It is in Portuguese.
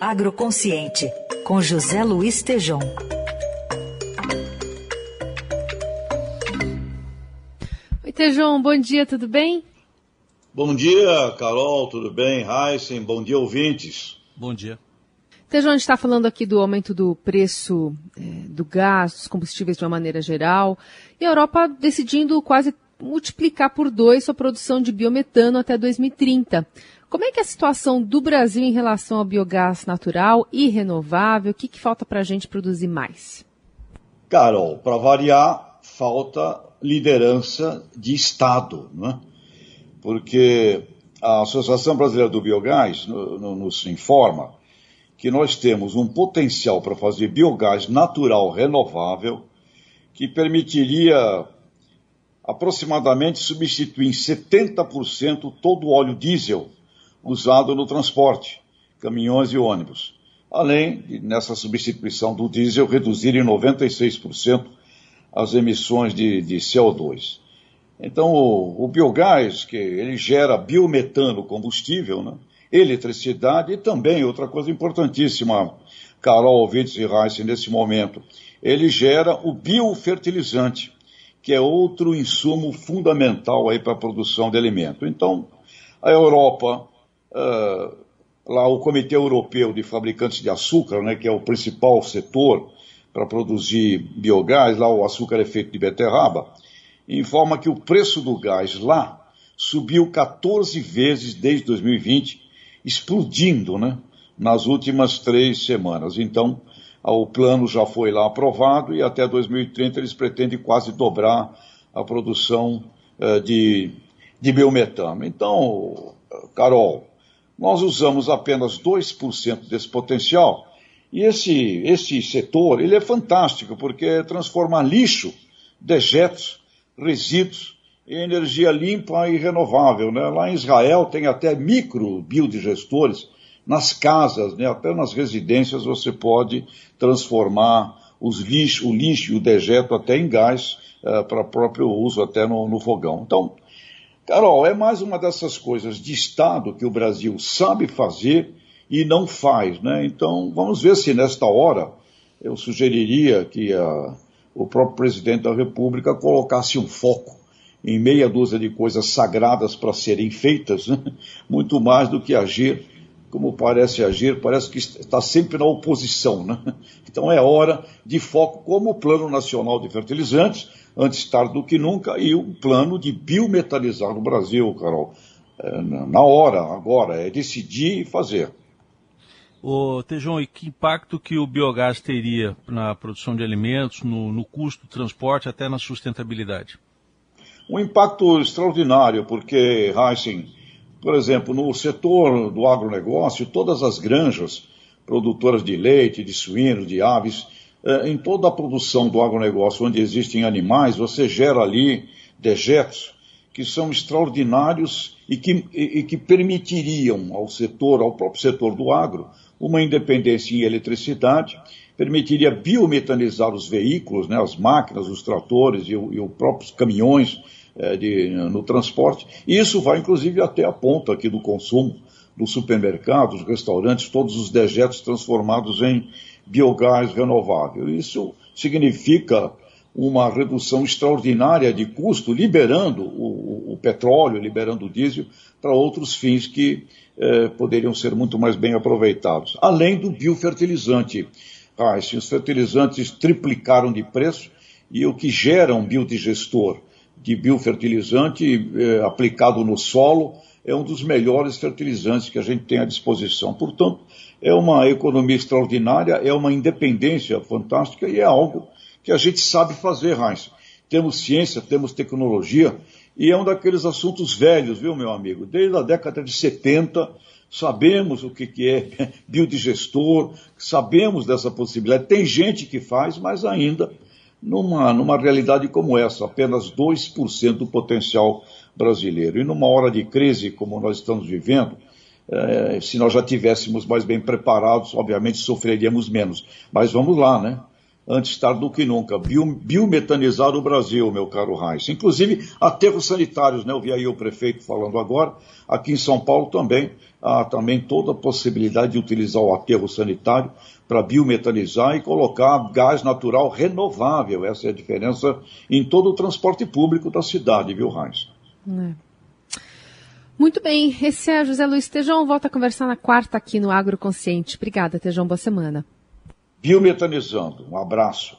Agroconsciente, com José Luiz Tejom. Oi, Tejom, bom dia, tudo bem? Bom dia, Carol, tudo bem? Heisen, bom dia, ouvintes. Bom dia. Tejão, a gente está falando aqui do aumento do preço é, do gás, dos combustíveis de uma maneira geral, e a Europa decidindo quase multiplicar por dois sua produção de biometano até 2030. Como é que é a situação do Brasil em relação ao biogás natural e renovável? O que, que falta para a gente produzir mais? Carol, para variar, falta liderança de Estado, né? porque a Associação Brasileira do Biogás nos informa que nós temos um potencial para fazer biogás natural renovável que permitiria aproximadamente substituir em 70% todo o óleo diesel usado no transporte, caminhões e ônibus. Além de, nessa substituição do diesel, reduzir em 96% as emissões de, de CO2. Então, o, o, biogás, que ele gera biometano combustível, né? eletricidade e também, outra coisa importantíssima, Carol Witz e Reis, nesse momento, ele gera o biofertilizante, que é outro insumo fundamental aí para a produção de alimento. Então, a Europa, uh, lá o Comitê Europeu de Fabricantes de Açúcar, né, que é o principal setor para produzir biogás, lá o açúcar é feito de beterraba, informa que o preço do gás lá subiu 14 vezes desde 2020 explodindo né, nas últimas três semanas. Então, o plano já foi lá aprovado e até 2030 eles pretendem quase dobrar a produção uh, de, de biometano. Então, Carol, nós usamos apenas 2% desse potencial e esse, esse setor ele é fantástico porque transforma lixo, dejetos, resíduos energia limpa e renovável. Né? Lá em Israel tem até micro biodigestores nas casas, né? até nas residências você pode transformar os lixo, o lixo e o dejeto até em gás uh, para próprio uso até no, no fogão. Então, Carol, é mais uma dessas coisas de Estado que o Brasil sabe fazer e não faz. Né? Então, vamos ver se nesta hora eu sugeriria que o próprio presidente da República colocasse um foco em meia dúzia de coisas sagradas para serem feitas, né? muito mais do que agir como parece agir, parece que está sempre na oposição. Né? Então é hora de foco como o Plano Nacional de Fertilizantes, antes tarde do que nunca, e o plano de biometalizar no Brasil, Carol. É, na hora, agora, é decidir e fazer. Ô, Tejão, e que impacto que o biogás teria na produção de alimentos, no, no custo do transporte, até na sustentabilidade? um impacto extraordinário, porque, Heissing, por exemplo, no setor do agronegócio, todas as granjas produtoras de leite, de suínos, de aves, eh, em toda a produção do agronegócio onde existem animais, você gera ali dejetos que são extraordinários e que, e, que permitiriam ao setor, ao próprio setor do agro, uma independência em eletricidade, permitiria biometanizar os veículos, né, as máquinas, os tratores e, e os próprios caminhões é, de, no transporte. E isso vai, inclusive, até a ponta aqui do consumo, dos supermercados, restaurantes, todos os dejetos transformados em biogás renovável. Isso significa uma redução extraordinária de custo, liberando o, o petróleo, liberando o diesel para outros fins que eh, poderiam ser muito mais bem aproveitados. Além do biofertilizante. Ah, os fertilizantes triplicaram de preço e o que gera um biodigestor de biofertilizante eh, aplicado no solo é um dos melhores fertilizantes que a gente tem à disposição. Portanto, é uma economia extraordinária, é uma independência fantástica e é algo que a gente sabe fazer, Heinz. Temos ciência, temos tecnologia e é um daqueles assuntos velhos, viu, meu amigo? Desde a década de 70, sabemos o que, que é biodigestor, sabemos dessa possibilidade. Tem gente que faz, mas ainda numa, numa realidade como essa, apenas 2% do potencial brasileiro. E numa hora de crise como nós estamos vivendo, é, se nós já tivéssemos mais bem preparados, obviamente sofreríamos menos. Mas vamos lá, né? Antes tarde do que nunca, biometanizar o Brasil, meu caro Reis. Inclusive aterros sanitários, né? Eu vi aí o prefeito falando agora. Aqui em São Paulo também há também toda a possibilidade de utilizar o aterro sanitário para biometanizar e colocar gás natural renovável. Essa é a diferença em todo o transporte público da cidade, viu, Reis? É. Muito bem, esse é José Luiz Tejão. Volta a conversar na quarta aqui no Agroconsciente. Obrigada, Tejão. Boa semana. Biometanizando. Um abraço.